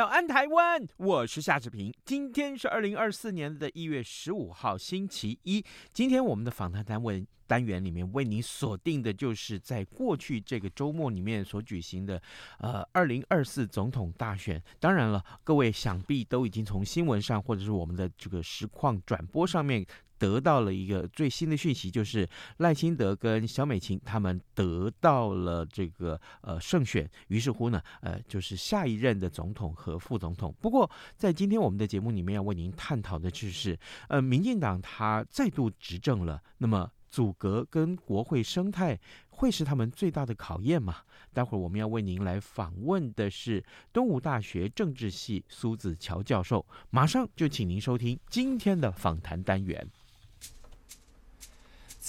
早安，台湾！我是夏志平。今天是二零二四年的一月十五号，星期一。今天我们的访谈单位单元里面为您锁定的就是在过去这个周末里面所举行的呃二零二四总统大选。当然了，各位想必都已经从新闻上或者是我们的这个实况转播上面。得到了一个最新的讯息，就是赖清德跟萧美琴他们得到了这个呃胜选，于是乎呢，呃，就是下一任的总统和副总统。不过，在今天我们的节目里面要为您探讨的就是，呃，民进党他再度执政了，那么阻隔跟国会生态会是他们最大的考验吗？待会儿我们要为您来访问的是东吴大学政治系苏子乔教授，马上就请您收听今天的访谈单元。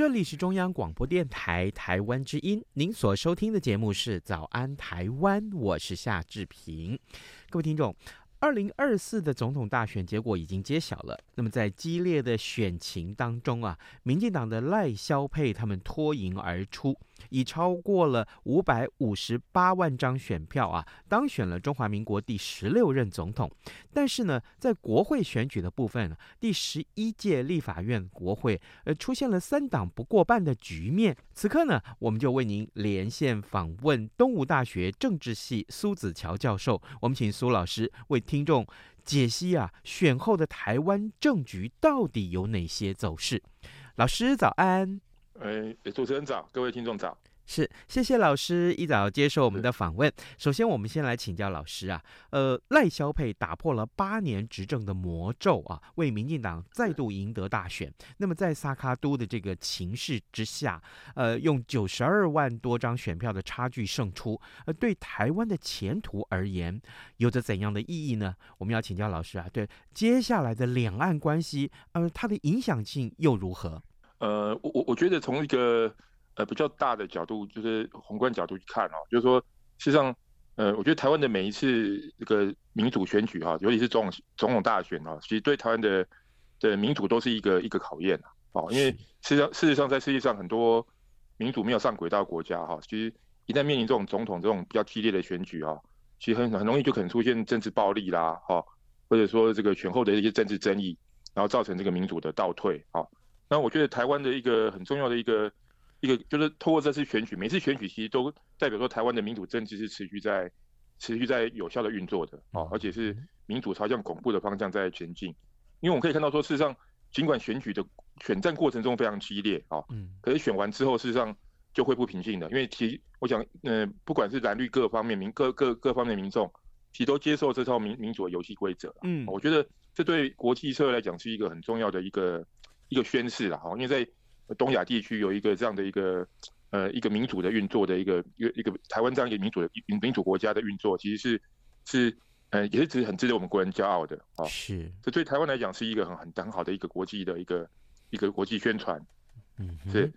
这里是中央广播电台台湾之音，您所收听的节目是《早安台湾》，我是夏志平，各位听众。二零二四的总统大选结果已经揭晓了。那么在激烈的选情当中啊，民进党的赖萧佩他们脱颖而出，以超过了五百五十八万张选票啊，当选了中华民国第十六任总统。但是呢，在国会选举的部分，第十一届立法院国会呃出现了三党不过半的局面。此刻呢，我们就为您连线访问东吴大学政治系苏子乔教授，我们请苏老师为听众解析啊，选后的台湾政局到底有哪些走势？老师早安，哎，主持人早，各位听众早。是，谢谢老师一早接受我们的访问。首先，我们先来请教老师啊，呃，赖萧佩打破了八年执政的魔咒啊，为民进党再度赢得大选。那么，在萨卡都的这个情势之下，呃，用九十二万多张选票的差距胜出，呃，对台湾的前途而言，有着怎样的意义呢？我们要请教老师啊，对接下来的两岸关系，呃，它的影响性又如何？呃，我我我觉得从一个。呃，比较大的角度就是宏观角度去看哦，就是说，事实上，呃，我觉得台湾的每一次这个民主选举哈，尤其是总统总统大选哈，其实对台湾的的民主都是一个一个考验啊。哦，因为事实上事实上在世界上很多民主没有上轨道的国家哈，其实一旦面临这种总统这种比较激烈的选举啊，其实很很容易就可能出现政治暴力啦，哈，或者说这个选后的一些政治争议，然后造成这个民主的倒退啊。那我觉得台湾的一个很重要的一个。一个就是透过这次选举，每次选举其实都代表说台湾的民主政治是持续在持续在有效的运作的啊，而且是民主朝向巩固的方向在前进。因为我们可以看到说，事实上尽管选举的选战过程中非常激烈啊，嗯，可是选完之后事实上就恢复平静的，因为其实我想，嗯、呃，不管是蓝绿各方面民各各各方面民众，其实都接受这套民民主的游戏规则。嗯，我觉得这对国际社会来讲是一个很重要的一个一个宣示了哈，因为在。东亚地区有一个这样的一个呃一个民主的运作的一个一个一个台湾这样一个民主的民民主国家的运作，其实是是呃也是值很值得我们国人骄傲的啊。是，这对台湾来讲是一个很很很好的一个国际的一个一个国际宣传。嗯，是。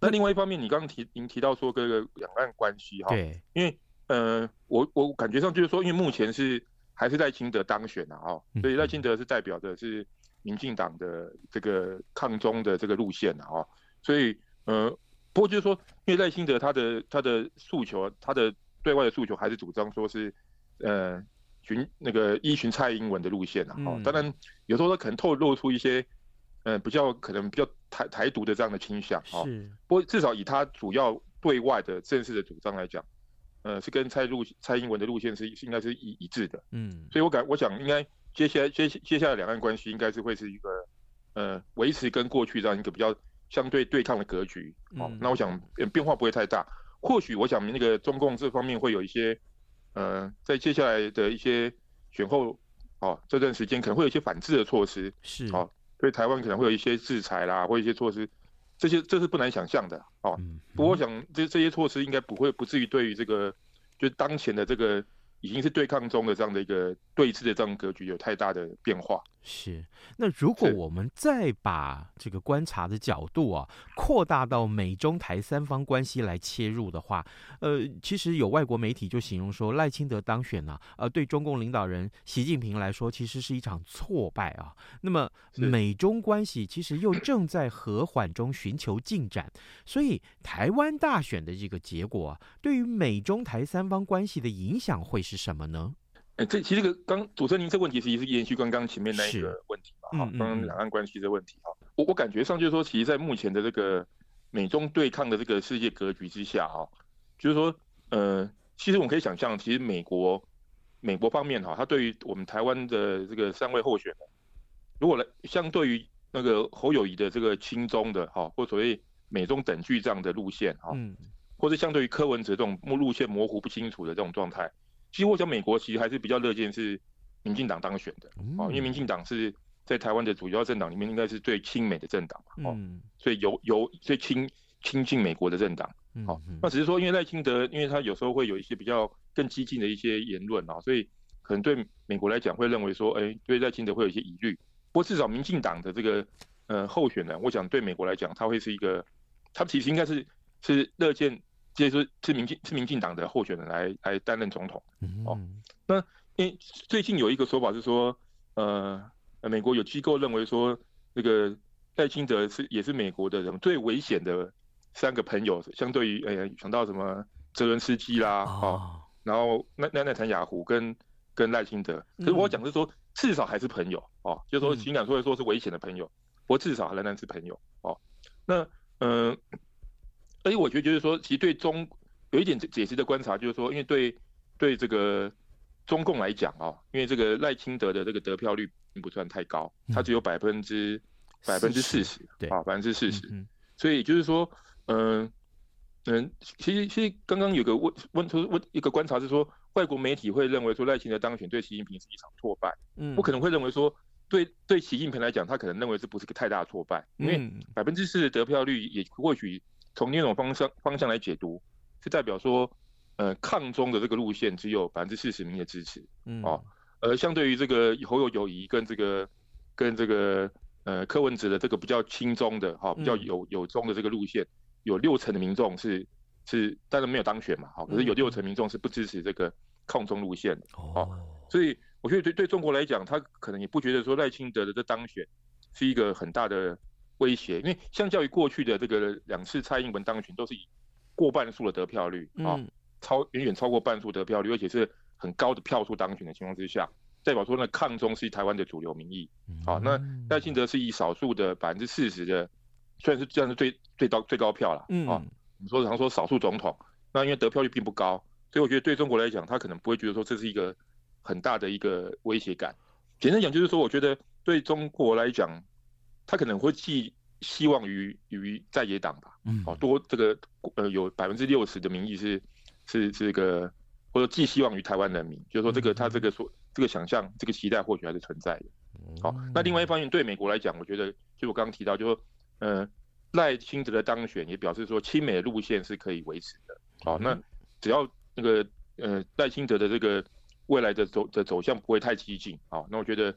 那另外一方面，你刚刚提您提到说这个两岸关系哈，对，因为呃我我感觉上就是说，因为目前是还是赖清德当选了啊，所以赖清德是代表的是。民进党的这个抗中的这个路线啊，所以呃，不过就是说，因为赖清德他的他的诉求，他的对外的诉求还是主张说是呃循那个依循蔡英文的路线啊。嗯、当然有时候他可能透露出一些呃比较可能比较台台独的这样的倾向啊。是。不过至少以他主要对外的正式的主张来讲，呃，是跟蔡路蔡英文的路线是是应该是一一致的。嗯，所以我感我想应该接下来接接下来两岸关系应该是会是一个呃维持跟过去这样一个比较相对对抗的格局。好，那我想变化不会太大。或许我想那个中共这方面会有一些呃在接下来的一些选后哦这段时间可能会有一些反制的措施。是。哦，对台湾可能会有一些制裁啦，或一些措施。这些这是不难想象的哦，不过我想这这些措施应该不会不至于对于这个就当前的这个已经是对抗中的这样的一个对峙的这样格局有太大的变化。是，那如果我们再把这个观察的角度啊扩大到美中台三方关系来切入的话，呃，其实有外国媒体就形容说赖清德当选呢、啊，呃，对中共领导人习近平来说，其实是一场挫败啊。那么美中关系其实又正在和缓中寻求进展，所以台湾大选的这个结果啊，对于美中台三方关系的影响会是什么呢？哎，这其实这个刚主持人您这个问题，其实是延续刚刚前面那一个问题嘛，哈，刚刚两岸关系的问题哈，我我感觉上就是说，其实，在目前的这个美中对抗的这个世界格局之下，哈，就是说，呃，其实我们可以想象，其实美国美国方面哈，他对于我们台湾的这个三位候选人，如果来相对于那个侯友谊的这个亲中的哈，或所谓美中等距这样的路线哈，嗯，或者相对于柯文哲这种路线模糊不清楚的这种状态。其实我想，美国其实还是比较乐见是民进党当选的，哦，因为民进党是在台湾的主要政党里面，应该是最亲美的政党嘛，哦，所以有有最亲亲近美国的政党，好，那只是说，因为赖清德，因为他有时候会有一些比较更激进的一些言论啊，所以可能对美国来讲会认为说，哎，对赖清德会有一些疑虑。不过至少民进党的这个呃候选人，我想对美国来讲，他会是一个，他其实应该是是乐见。接着是民进是民进党的候选人来来担任总统，哦，那因为最近有一个说法是说，呃，美国有机构认为说，那个赖清德是也是美国的人最危险的三个朋友，相对于呃想到什么泽伦斯基啦，哦，然后奈奈奈坦雅胡跟跟赖清德，可是我讲是说至少还是朋友哦，就是说情感虽然说是危险的朋友，不过至少仍然是朋友哦，那嗯。呃而且我觉得就是说，其实对中有一点解释的观察，就是说，因为对对这个中共来讲啊，因为这个赖清德的这个得票率并不算太高，他只有百分之百分之四十，对啊，百分之四十。所以就是说，嗯嗯，其实其实刚刚有个问问出问一个观察是说，外国媒体会认为说赖清德当选对习近平是一场挫败，嗯，我可能会认为说，对对习近平来讲，他可能认为这不是个太大的挫败，因为百分之四的得票率也或许。从另一种方向方向来解读，是代表说，呃，抗中的这个路线只有百分之四十民的支持，嗯，哦，而相对于这个侯友友宜跟这个跟这个呃柯文哲的这个比较亲中的哈，比较有有中的这个路线，有六成的民众是是当然没有当选嘛，好，可是有六。成民众是不支持这个抗中路线的，哦，所以我觉得对对中国来讲，他可能也不觉得说赖清德的这当选是一个很大的。威胁，因为相较于过去的这个两次蔡英文当选，都是以过半数的得票率啊，超远远超过半数得票率，而且是很高的票数当选的情况之下，代表说呢，抗中是台湾的主流民意。好，那赖清德是以少数的百分之四十的，虽然是这样是最最高最高票了啊，你说常说少数总统，那因为得票率并不高，所以我觉得对中国来讲，他可能不会觉得说这是一个很大的一个威胁感。简单讲就是说，我觉得对中国来讲。他可能会寄希望于于在野党吧，嗯，哦，多这个呃有百分之六十的民意是是这个，或者寄希望于台湾人民，就是说这个他这个说这个想象这个期待或许还是存在的。好，那另外一方面对美国来讲，我觉得就我刚刚提到，就说呃赖清德的当选也表示说亲美的路线是可以维持的。好，那只要那个呃赖清德的这个未来的走的走向不会太激进，好，那我觉得。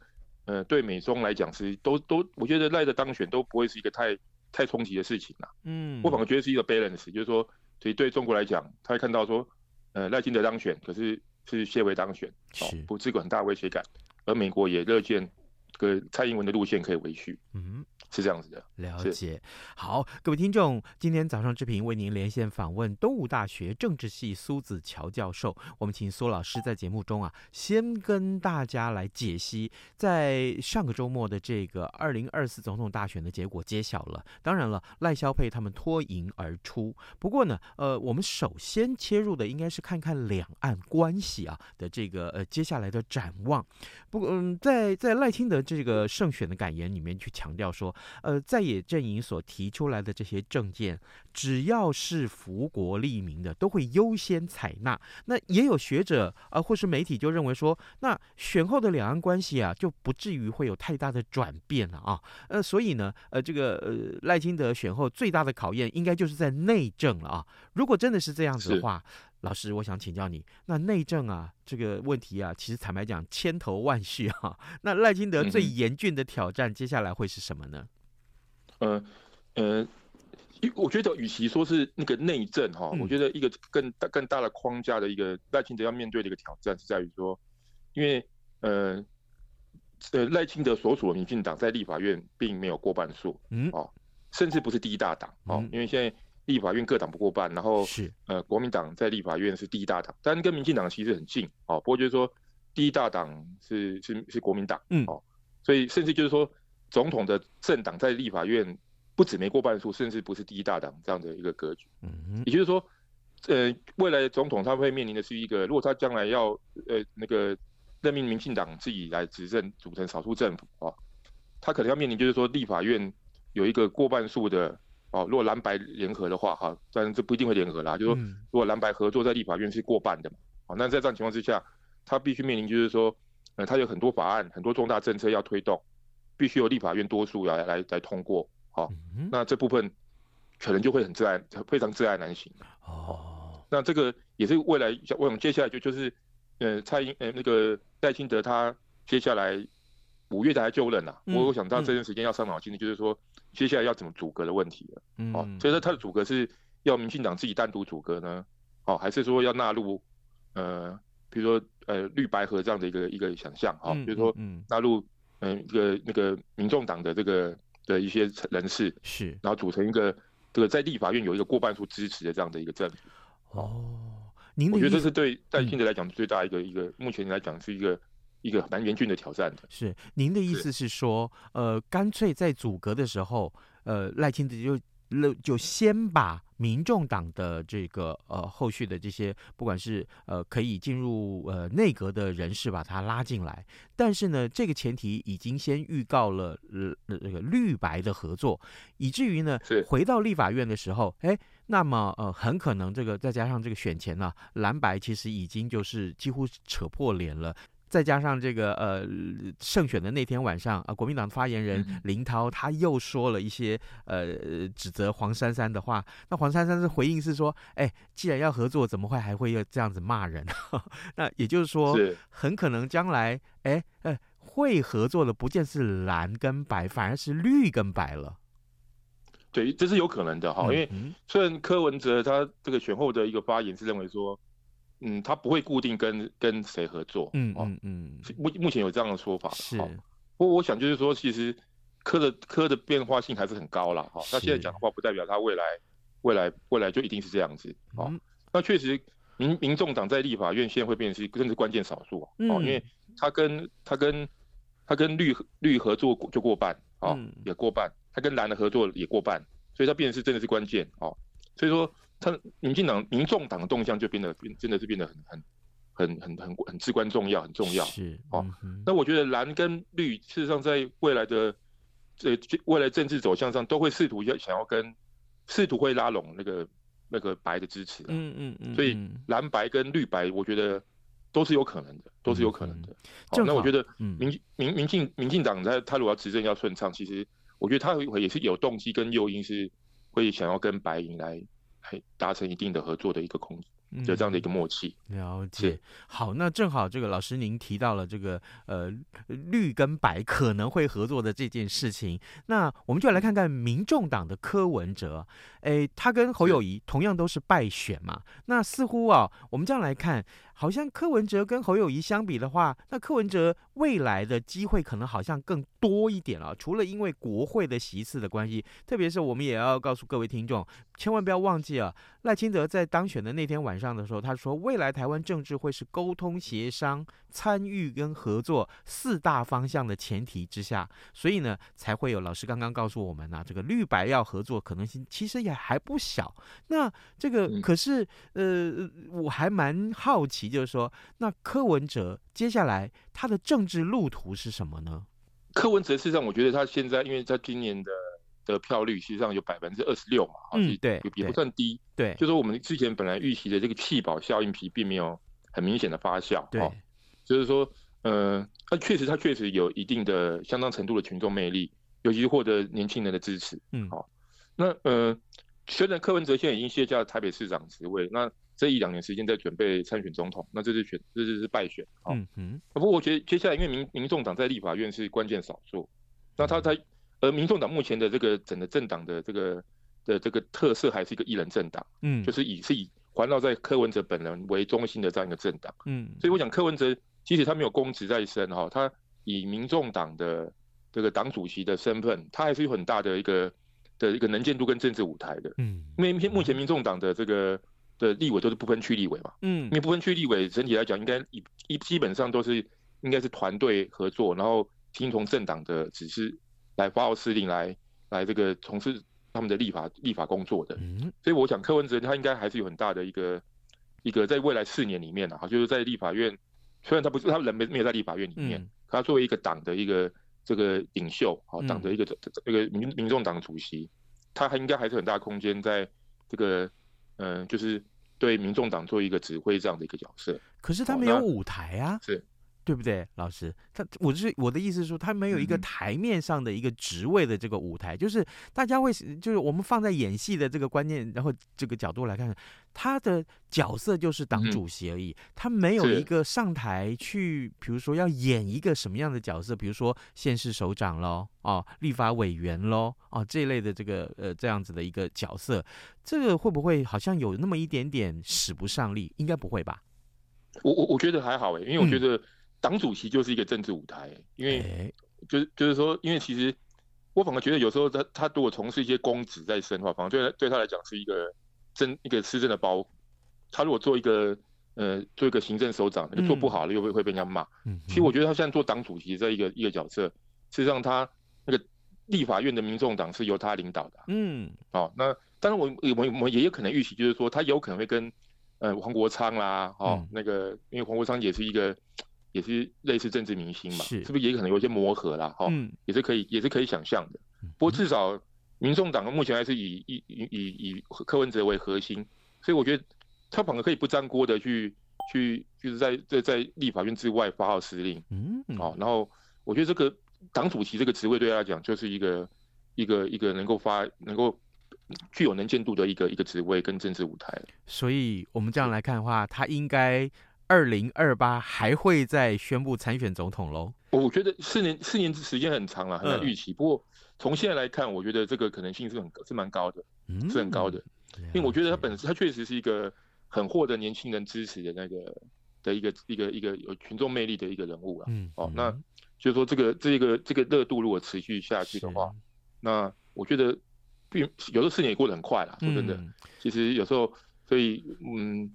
呃，对美中来讲是都都，我觉得赖的当选都不会是一个太太冲击的事情啦。嗯，我反而觉得是一个 balance，就是说，所以对中国来讲，他会看到说，呃，赖清德当选，可是是谢维当选，哦，不是个很大威胁感。而美国也乐见这个蔡英文的路线可以维续。嗯。是这样子的，了解。好，各位听众，今天早上志平为您连线访问东吴大学政治系苏子乔教授。我们请苏老师在节目中啊，先跟大家来解析，在上个周末的这个二零二四总统大选的结果揭晓了。当然了，赖萧佩他们脱颖而出。不过呢，呃，我们首先切入的应该是看看两岸关系啊的这个呃接下来的展望。不过，嗯，在在赖清德这个胜选的感言里面去强调说。呃，在野阵营所提出来的这些政见，只要是福国利民的，都会优先采纳。那也有学者啊、呃，或是媒体就认为说，那选后的两岸关系啊，就不至于会有太大的转变了啊。呃，所以呢，呃，这个呃赖清德选后最大的考验，应该就是在内政了啊。如果真的是这样子的话，老师，我想请教你，那内政啊这个问题啊，其实坦白讲千头万绪哈。那赖清德最严峻的挑战，接下来会是什么呢？呃呃，我觉得与其说是那个内政哈，我觉得一个更大更大的框架的一个赖清德要面对的一个挑战是在于说，因为呃呃赖清德所属的民进党在立法院并没有过半数，嗯哦，甚至不是第一大党哦，因为现在。立法院各党不过半，然后是呃国民党在立法院是第一大党，但跟民进党其实很近哦。不过就是说第一大党是是是国民党，嗯哦，所以甚至就是说总统的政党在立法院不止没过半数，甚至不是第一大党这样的一个格局。嗯，也就是说，呃未来总统他会面临的是一个，如果他将来要呃那个任命民进党自己来执政组成少数政府啊，他可能要面临就是说立法院有一个过半数的。哦，如果蓝白联合的话，哈，当然这不一定会联合啦。就是说，如果蓝白合作在立法院是过半的嘛，哦，那在这样情况之下，他必须面临就是说，呃，他有很多法案、很多重大政策要推动，必须由立法院多数来来来通过，好，那这部分可能就会很窒碍，非常窒碍难行。哦，那这个也是未来，我想接下来就就是，呃，蔡英，呃，那个戴清德他接下来五月才就任呐，我我想到这段时间要伤脑筋的就是说。接下来要怎么阻隔的问题了，嗯，哦，所以说他的阻隔是要民进党自己单独阻隔呢，哦，还是说要纳入，呃，比如说呃绿白合这样的一个一个想象，哈，比如说纳入嗯一个那个民众党的这个的一些人士，是，然后组成一个这个在立法院有一个过半数支持的这样的一个政府，哦，您我觉得这是对赖清德来讲最大一个一个目前来讲是一个。一个蛮严峻的挑战的。是您的意思是说，是呃，干脆在组阁的时候，呃，赖清德就就先把民众党的这个呃后续的这些，不管是呃可以进入呃内阁的人士，把他拉进来。但是呢，这个前提已经先预告了呃那个绿白的合作，以至于呢，是回到立法院的时候，哎，那么呃很可能这个再加上这个选前呢，啊，蓝白其实已经就是几乎扯破脸了。再加上这个呃胜选的那天晚上啊，国民党发言人林涛他又说了一些呃指责黄珊珊的话。那黄珊珊是回应是说：“哎，既然要合作，怎么会还会要这样子骂人？” 那也就是说，很可能将来哎哎会合作的不见是蓝跟白，反而是绿跟白了。对，这是有可能的哈，因为虽然柯文哲他这个选后的一个发言是认为说。嗯，他不会固定跟跟谁合作，嗯嗯嗯，目目前有这样的说法，是。不过我想就是说，其实科的科的变化性还是很高了哈。他现在讲的话，不代表他未来未来未来就一定是这样子啊。那确实，民民众党在立法院现在会变成是更是关键少数啊，因为他跟他跟他跟绿绿合作就过半啊，也过半，他跟蓝的合作也过半，所以他变成是真的是关键哦。所以说。他民进党、民众党的动向就变得变，真的是变得很、很、很、很、很、很至关重要、很重要。是哦，那我觉得蓝跟绿，事实上在未来的这未来政治走向上，都会试图要想要跟，试图会拉拢那个那个白的支持。嗯嗯嗯。所以蓝白跟绿白，我觉得都是有可能的，都是有可能的。好，那我觉得民民民进民进党在他如果要执政要顺畅，其实我觉得他也是有动机跟诱因，是会想要跟白银来。达成一定的合作的一个空间，就这样的一个默契。嗯、了解。好，那正好这个老师您提到了这个呃绿跟白可能会合作的这件事情，那我们就来看看民众党的柯文哲，诶，他跟侯友谊同样都是败选嘛。那似乎啊，我们这样来看，好像柯文哲跟侯友谊相比的话，那柯文哲未来的机会可能好像更多一点了。除了因为国会的席次的关系，特别是我们也要告诉各位听众，千万不要忘记啊，赖清德在当选的那天晚上的时候，他说未来台湾政治会是沟通协商、参与跟合作四大方向的前提之下，所以呢，才会有老师刚刚告诉我们呢、啊，这个绿白要合作可能性其实也还不小。那这个可是呃，我还蛮好奇。就是说，那柯文哲接下来他的政治路途是什么呢？柯文哲事实上，我觉得他现在，因为他今年的得票率实际上有百分之二十六嘛，嗯，对，也不算低，对，就是说我们之前本来预期的这个弃保效应皮并没有很明显的发酵，对，就是说，呃，他确实他确实有一定的相当程度的群众魅力，尤其是获得年轻人的支持，嗯，好，那呃，虽然柯文哲现在已经卸下台北市长职位，那这一两年时间在准备参选总统，那这是选，这是是败选。嗯嗯。不过我觉得接下来，因为民民众党在立法院是关键少数，那他在呃民众党目前的这个整个政党的这个的这个特色还是一个一人政党，嗯，就是以是以环绕在柯文哲本人为中心的这样一个政党，嗯。所以我想柯文哲即使他没有公职在身哈，他以民众党的这个党主席的身份，他还是有很大的一个的一个能见度跟政治舞台的，嗯。因为目前民众党的这个。的立委都是不分区立委嘛，嗯，因为不分区立委整体来讲，应该一一基本上都是应该是团队合作，然后听从政党的指示来发号施令，来来这个从事他们的立法立法工作的。嗯，所以我想柯文哲他应该还是有很大的一个一个在未来四年里面啊，就是在立法院，虽然他不是他人没没有在立法院里面，他作为一个党的一个这个领袖啊，党的一个这这个民民众党主席，他还应该还是很大空间在这个。嗯，就是对民众党做一个指挥这样的一个角色，可是他没有舞台啊，是。对不对，老师？他我是我的意思是说，他没有一个台面上的一个职位的这个舞台，嗯、就是大家会就是我们放在演戏的这个观念，然后这个角度来看，他的角色就是党主席而已，嗯、他没有一个上台去，比如说要演一个什么样的角色，比如说县市首长喽，哦，立法委员喽，哦，这一类的这个呃这样子的一个角色，这个会不会好像有那么一点点使不上力？应该不会吧？我我我觉得还好哎，因为我觉得、嗯。党主席就是一个政治舞台，因为就是就是说，因为其实我反而觉得有时候他他如果从事一些公职在身的话，反而对对他来讲是一个政一个施政的包。他如果做一个呃做一个行政首长，那做不好了又会会被人家骂。嗯，其实我觉得他现在做党主席这一个一个角色，实际上他那个立法院的民众党是由他领导的。嗯，好，那当然我我我们也有可能预期，就是说他有可能会跟呃黄国昌啦，哦那个因为黄国昌也是一个。也是类似政治明星嘛，是，是不是也可能有一些磨合啦？哈、嗯，也是可以，也是可以想象的。不过至少民众党目前还是以以以以以柯文哲为核心，所以我觉得他反而可以不沾锅的去去，就是在在在立法院之外发号施令。嗯，好，然后我觉得这个党主席这个职位对他来讲就是一个一个一个能够发能够具有能见度的一个一个职位跟政治舞台。所以我们这样来看的话，他应该。二零二八还会再宣布参选总统喽？我觉得四年四年时间很长了，很难预期。嗯、不过从现在来看，我觉得这个可能性是很是蛮高的，嗯、是很高的。因为我觉得他本身他确实是一个很获得年轻人支持的那个的一个一个一个有群众魅力的一个人物啊。嗯，哦，那就是说这个这个这个热度如果持续下去的话，那我觉得并有时候四年也过得很快了。说真的，嗯、其实有时候所以嗯。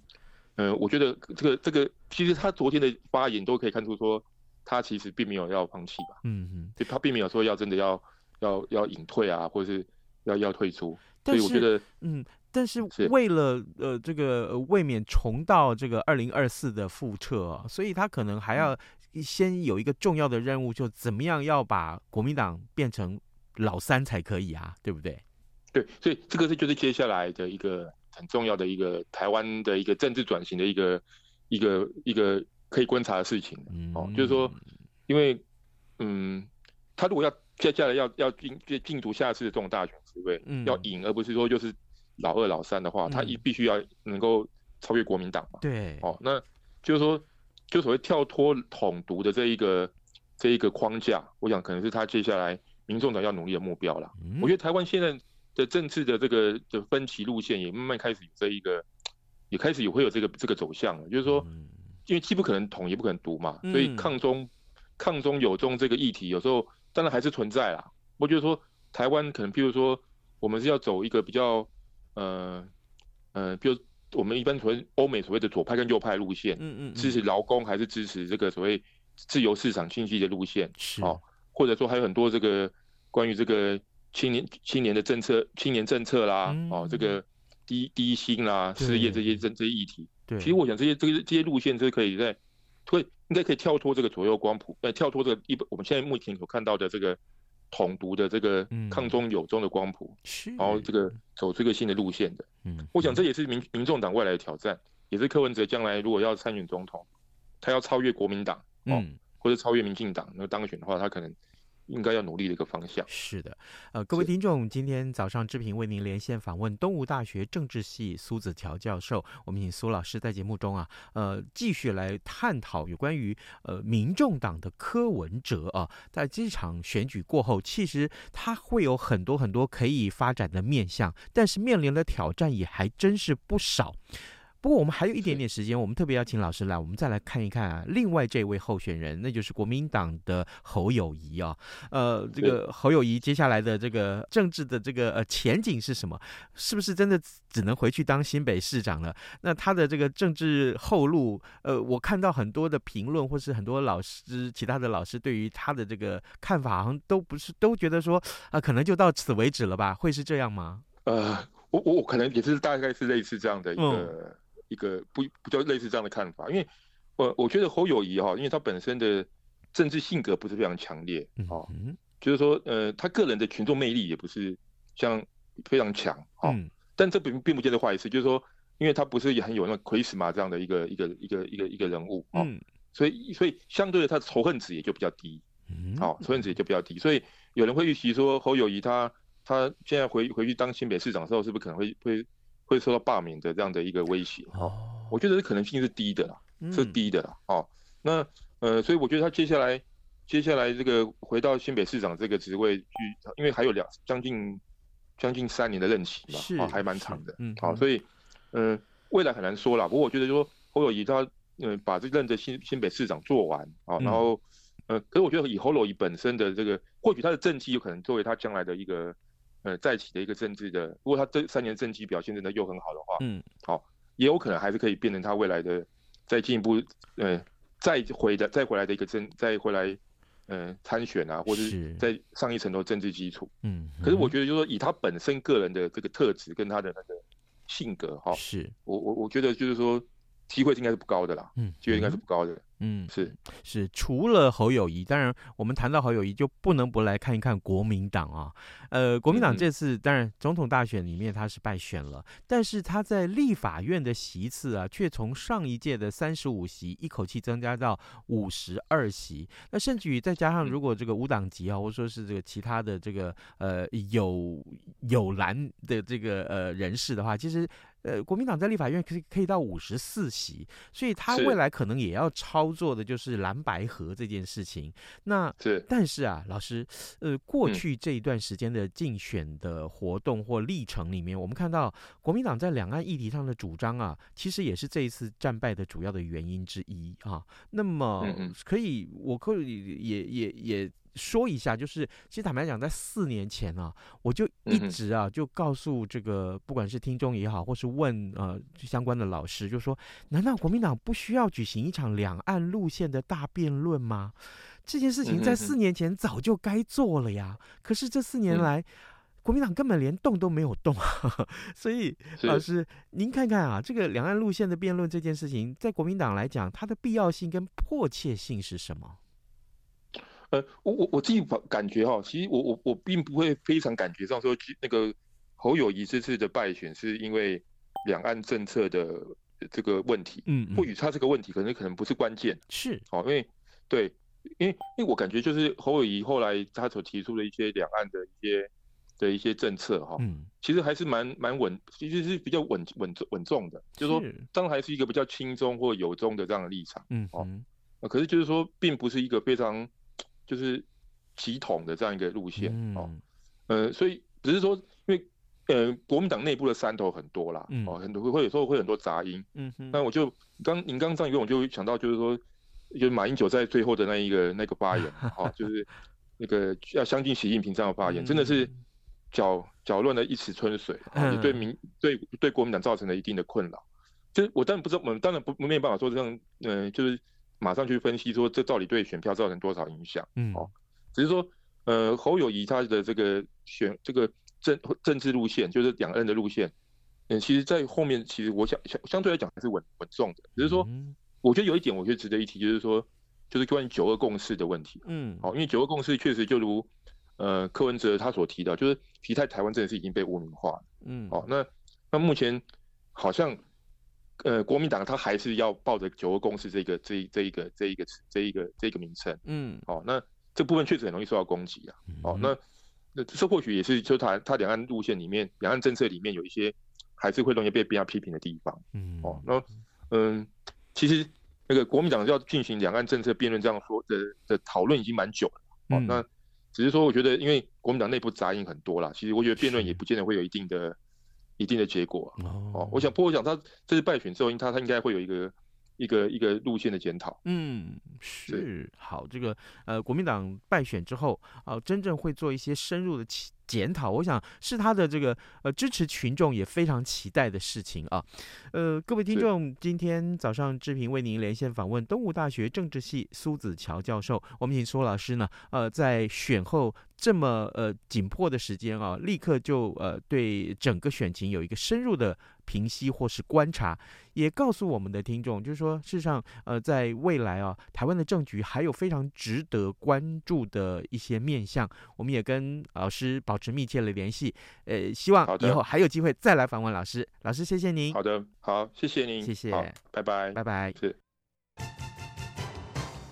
嗯，我觉得这个这个，其实他昨天的发言都可以看出，说他其实并没有要放弃吧。嗯嗯，就他并没有说要真的要要要隐退啊，或者是要要退出。所以我觉得，嗯，但是为了呃这个未免重蹈这个二零二四的覆辙啊，所以他可能还要先有一个重要的任务，就怎么样要把国民党变成老三才可以啊，对不对？对，所以这个是就是接下来的一个。很重要的一个台湾的一个政治转型的一个一个一个可以观察的事情哦，就是说，因为嗯，他如果要接下来要要进进入下次的这种大选职位，要赢，而不是说就是老二老三的话，他一必须要能够超越国民党嘛。对，哦，那就是说，就所谓跳脱统独的这一个这一个框架，我想可能是他接下来民众党要努力的目标了。我觉得台湾现在。的政治的这个的分歧路线也慢慢开始有这一个，也开始也会有这个这个走向了。就是说，因为既不可能统，也不可能独嘛，嗯、所以抗中、抗中有中这个议题，有时候当然还是存在啦。我觉得说台湾可能，譬如说，我们是要走一个比较，呃，呃，比如我们一般所谓欧美所谓的左派跟右派路线，嗯嗯，支持劳工还是支持这个所谓自由市场经济的路线，是哦，或者说还有很多这个关于这个青年青年的政策、青年政策啦，嗯、哦，这个低低薪啦、失业这些这这些议题。对，其实我想这些这些这些路线是可以在，会应该可以跳脱这个左右光谱，呃，跳脱这个一我们现在目前所看到的这个统独的这个抗中有中的光谱，是，然后这个走这个新的路线的。嗯，我想这也是民民众党未来的挑战，也是柯文哲将来如果要参选总统，他要超越国民党，哦，嗯，或者超越民进党，那当选的话，他可能。应该要努力的一个方向。是的，呃，各位听众，今天早上志平为您连线访问东吴大学政治系苏子乔教授，我们请苏老师在节目中啊，呃，继续来探讨有关于呃民众党的柯文哲啊，在这场选举过后，其实他会有很多很多可以发展的面向，但是面临的挑战也还真是不少。不过我们还有一点点时间，我们特别要请老师来，我们再来看一看啊，另外这位候选人，那就是国民党的侯友谊啊。呃，这个侯友谊接下来的这个政治的这个呃前景是什么？是不是真的只能回去当新北市长了？那他的这个政治后路，呃，我看到很多的评论，或是很多老师、其他的老师对于他的这个看法，好像都不是都觉得说啊、呃，可能就到此为止了吧？会是这样吗？呃，我我我可能也是大概是类似这样的一个。嗯一个不比较类似这样的看法，因为我我觉得侯友谊哈，因为他本身的政治性格不是非常强烈哦，嗯，就是说呃，他个人的群众魅力也不是像非常强哦，嗯，但这并并不见得坏事，就是说，因为他不是也很有那个 charisma 这样的一个一个一个一个一个人物哦，所以所以相对的他的仇恨值也就比较低，嗯，好，仇恨值也就比较低，所以有人会预期说侯友谊他他现在回回去当新北市长的时候，是不是可能会会。会受到罢免的这样的一个威胁哦，我觉得这可能性是低的啦，是低的啦哦。那呃，所以我觉得他接下来接下来这个回到新北市长这个职位去，因为还有两将近将近三年的任期嘛，哦，还蛮长的，嗯，好，所以嗯，未来很难说啦。不过我觉得说侯友宜他嗯把这任的新新北市长做完啊，然后呃，可是我觉得以侯友宜本身的这个，或许他的政绩有可能作为他将来的一个。呃，再起的一个政治的，如果他这三年政绩表现真的又很好的话，嗯，好，也有可能还是可以变成他未来的再进一步，呃，再回的再回来的一个政，再回来，呃，参选啊，或者是再上一层楼政治基础，嗯，可是我觉得就是说以他本身个人的这个特质跟他的那个性格，哈，是。我我我觉得就是说机会应该是不高的啦，嗯，机会应该是不高的。嗯，是是，除了侯友谊，当然我们谈到侯友谊，就不能不来看一看国民党啊。呃，国民党这次当然总统大选里面他是败选了，但是他在立法院的席次啊，却从上一届的三十五席一口气增加到五十二席。那甚至于再加上如果这个无党籍啊，或者说是这个其他的这个呃有有蓝的这个呃人士的话，其实。呃，国民党在立法院可以可以到五十四席，所以他未来可能也要操作的就是蓝白合这件事情。那是，但是啊，老师，呃，过去这一段时间的竞选的活动或历程里面，嗯、我们看到国民党在两岸议题上的主张啊，其实也是这一次战败的主要的原因之一啊。那么，可以，我可以也也也。说一下，就是其实坦白讲，在四年前啊，我就一直啊就告诉这个不管是听众也好，或是问呃相关的老师，就说难道国民党不需要举行一场两岸路线的大辩论吗？这件事情在四年前早就该做了呀。可是这四年来，国民党根本连动都没有动啊。所以老师，您看看啊，这个两岸路线的辩论这件事情，在国民党来讲，它的必要性跟迫切性是什么？呃，我我我自己感觉哈，其实我我我并不会非常感觉上说，那个侯友谊这次的败选是因为两岸政策的这个问题，嗯，嗯，或许他这个问题可能可能不是关键，是，哦，因为对，因为因为我感觉就是侯友谊后来他所提出的一些两岸的一些的一些政策哈，嗯，其实还是蛮蛮稳，其实是比较稳稳稳重的，就是说当然还是一个比较轻中或有中的这样的立场，嗯，哦，可是就是说并不是一个非常。就是急统的这样一个路线哦，呃，所以只是说，因为呃，国民党内部的山头很多啦，嗯、哦，很多会有时候会很多杂音，嗯哼，那我就刚您刚上一问，我就想到就是说，就是马英九在最后的那一个那个发言，哦，就是那个要相信习近平这样的发言，真的是搅搅乱了一池春水，也对民对对国民党造成了一定的困扰。就是我当然不知道，我们当然不没有办法说这样，嗯、呃，就是马上去分析说这到底对选票造成多少影响，嗯，哦，只是说，呃，侯友宜他的这个选这个政政治路线，就是两岸的路线，嗯，其实，在后面其实我想相相对来讲还是稳稳重的，只是说，我觉得有一点我觉得值得一提，就是说，就是关于九二共识的问题，嗯，好，因为九二共识确实就如呃柯文哲他所提到，就是提在台湾真的是已经被污名化了，嗯，哦，那那目前好像。呃，国民党他还是要抱着九二共识这个这一这一个这一个这一个这一个名称，嗯，哦，那这部分确实很容易受到攻击啊，哦，那那这或许也是就他他两岸路线里面，两岸政策里面有一些还是会容易被别人批评的地方，嗯，哦，那嗯，其实那个国民党要进行两岸政策辩论这样说的的讨论已经蛮久了，哦，那只是说我觉得因为国民党内部杂音很多啦，其实我觉得辩论也不见得会有一定的。一定的结果哦，我想，不过我想他这次败选之后，他他应该会有一个一个一个路线的检讨。嗯，是好，这个呃，国民党败选之后啊、呃，真正会做一些深入的检讨，我想是他的这个呃支持群众也非常期待的事情啊。呃，各位听众，今天早上志平为您连线访问东吴大学政治系苏子乔教授，我们请苏老师呢，呃，在选后这么呃紧迫的时间啊，立刻就呃对整个选情有一个深入的评析或是观察，也告诉我们的听众，就是说事实上呃在未来啊，台湾的政局还有非常值得关注的一些面向，我们也跟老师保持密切的联系，呃，希望以后还有机会再来访问老师。老师，谢谢您。好的，好，谢谢您，谢谢，拜拜，拜拜。是。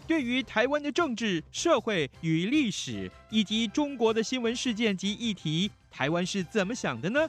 对于台湾的政治、社会与历史，以及中国的新闻事件及议题，台湾是怎么想的呢？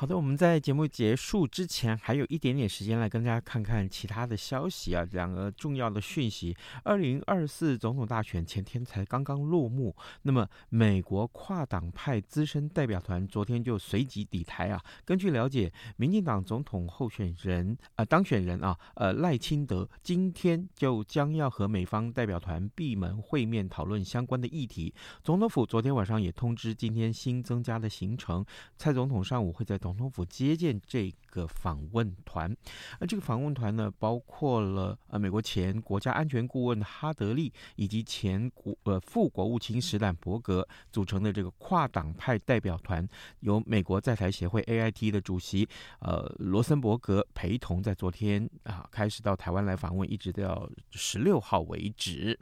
好的，我们在节目结束之前还有一点点时间来跟大家看看其他的消息啊，两个重要的讯息。二零二四总统大选前天才刚刚落幕，那么美国跨党派资深代表团昨天就随即抵台啊。根据了解，民进党总统候选人呃当选人啊呃赖清德今天就将要和美方代表团闭门会面，讨论相关的议题。总统府昨天晚上也通知今天新增加的行程，蔡总统上午会在总统府接见这个访问团，那这个访问团呢，包括了呃美国前国家安全顾问哈德利以及前国呃副国务卿史坦伯格组成的这个跨党派代表团，由美国在台协会 AIT 的主席呃罗森伯格陪同，在昨天啊开始到台湾来访问，一直到十六号为止。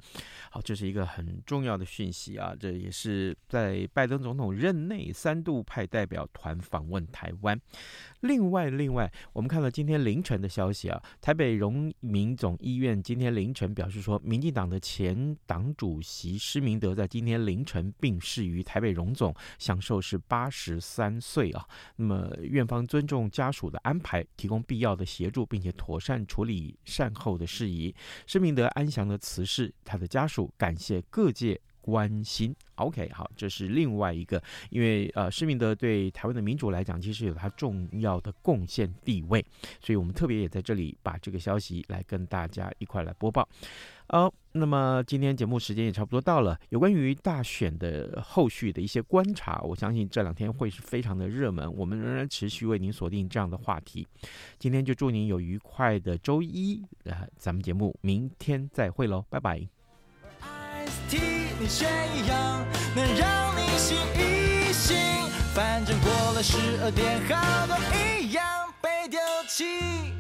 好，这是一个很重要的讯息啊，这也是在拜登总统任内三度派代表团访问台湾。另外，另外，我们看到今天凌晨的消息啊，台北荣民总医院今天凌晨表示说，民进党的前党主席施明德在今天凌晨病逝于台北荣总，享寿是八十三岁啊。那么，院方尊重家属的安排，提供必要的协助，并且妥善处理善后的事宜。施明德安详的辞世，他的家属感谢各界。关心。OK，好，这是另外一个，因为呃，施明德对台湾的民主来讲，其实有他重要的贡献地位，所以我们特别也在这里把这个消息来跟大家一块来播报。好，那么今天节目时间也差不多到了，有关于大选的后续的一些观察，我相信这两天会是非常的热门，我们仍然持续为您锁定这样的话题。今天就祝您有愉快的周一，呃，咱们节目明天再会喽，拜拜。你选一样能让你醒一醒，反正过了十二点，好多一样被丢弃。